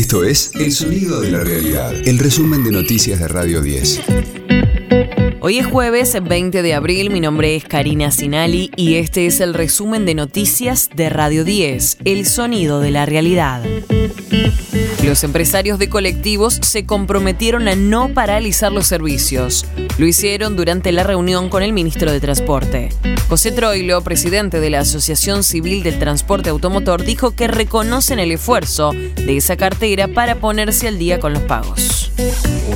Esto es El Sonido de la Realidad, el resumen de noticias de Radio 10. Hoy es jueves 20 de abril, mi nombre es Karina Sinali y este es el resumen de noticias de Radio 10, El Sonido de la Realidad. Los empresarios de colectivos se comprometieron a no paralizar los servicios. Lo hicieron durante la reunión con el ministro de Transporte. José Troilo, presidente de la Asociación Civil del Transporte Automotor, dijo que reconocen el esfuerzo de esa cartera para ponerse al día con los pagos.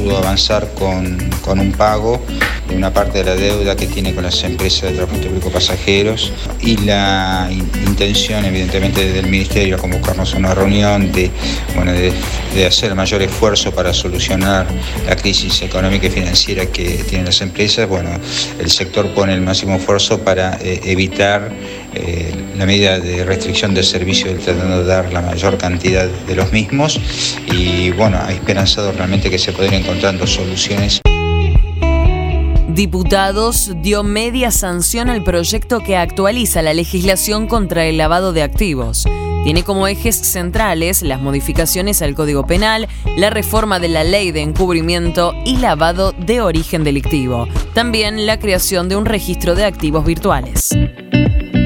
Pudo avanzar con, con un pago de una parte de la deuda que tiene con las empresas de transporte público pasajeros y la intención evidentemente del Ministerio a convocarnos a una reunión de, bueno, de, de hacer mayor esfuerzo para solucionar la crisis económica y financiera que tienen las empresas. Bueno, el sector pone el máximo esfuerzo para eh, evitar eh, la medida de restricción del servicio, tratando de dar la mayor cantidad de los mismos y bueno, esperanzado realmente que se puedan encontrando soluciones. Diputados dio media sanción al proyecto que actualiza la legislación contra el lavado de activos. Tiene como ejes centrales las modificaciones al Código Penal, la reforma de la ley de encubrimiento y lavado de origen delictivo. También la creación de un registro de activos virtuales.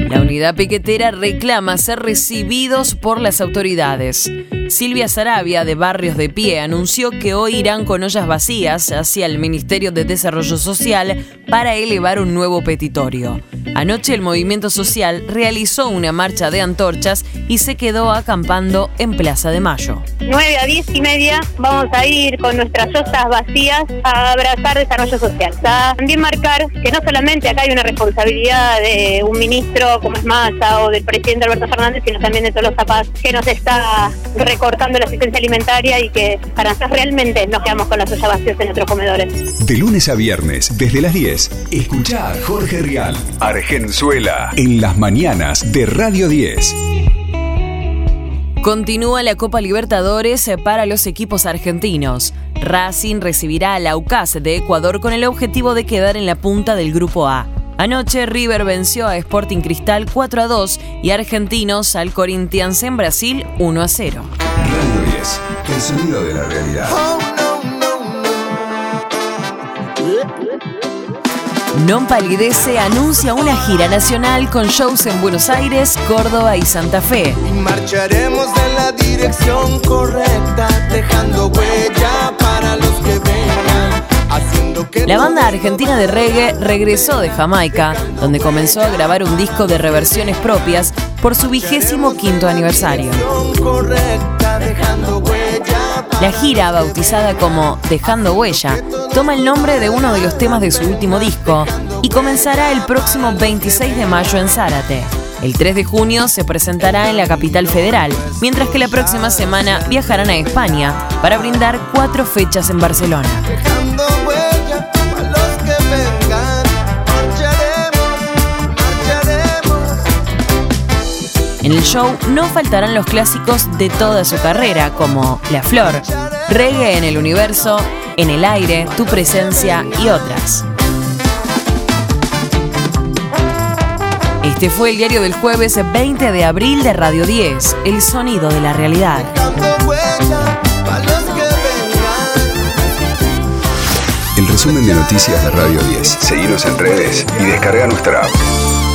La unidad piquetera reclama ser recibidos por las autoridades. Silvia Sarabia, de Barrios de Pie, anunció que hoy irán con ollas vacías hacia el Ministerio de Desarrollo Social para elevar un nuevo petitorio. Anoche el movimiento social realizó una marcha de antorchas y se quedó acampando en Plaza de Mayo. 9 a 10 y media vamos a ir con nuestras ollas vacías a abrazar desarrollo social. También marcar que no solamente acá hay una responsabilidad de un ministro como es Massa o del presidente Alberto Fernández, sino también de todos los zapas que nos está recortando la asistencia alimentaria y que para nosotros realmente nos quedamos con las ollas vacías en nuestros comedores. De lunes a viernes, desde las 10, escucha a Jorge Rial, Argenzuela, en las mañanas de Radio 10. Continúa la Copa Libertadores para los equipos argentinos. Racing recibirá a la UCAS de Ecuador con el objetivo de quedar en la punta del Grupo A. Anoche River venció a Sporting Cristal 4 a 2 y Argentinos al Corinthians en Brasil 1 a 0. Radio 10, el sonido de la realidad. Non Palidece anuncia una gira nacional con shows en Buenos Aires, Córdoba y Santa Fe. Y marcharemos en la dirección correcta, dejando huella para los que vengan. La banda argentina de reggae regresó de Jamaica, donde comenzó a grabar un disco de reversiones propias por su vigésimo quinto aniversario. La gira, bautizada como Dejando Huella, toma el nombre de uno de los temas de su último disco y comenzará el próximo 26 de mayo en Zárate. El 3 de junio se presentará en la capital federal, mientras que la próxima semana viajarán a España para brindar cuatro fechas en Barcelona. En el show no faltarán los clásicos de toda su carrera, como La Flor, Reggae en el Universo, En el Aire, Tu Presencia y otras. Este fue el diario del jueves 20 de abril de Radio 10, El Sonido de la Realidad. El resumen de noticias de Radio 10. Seguimos en redes y descarga nuestra app.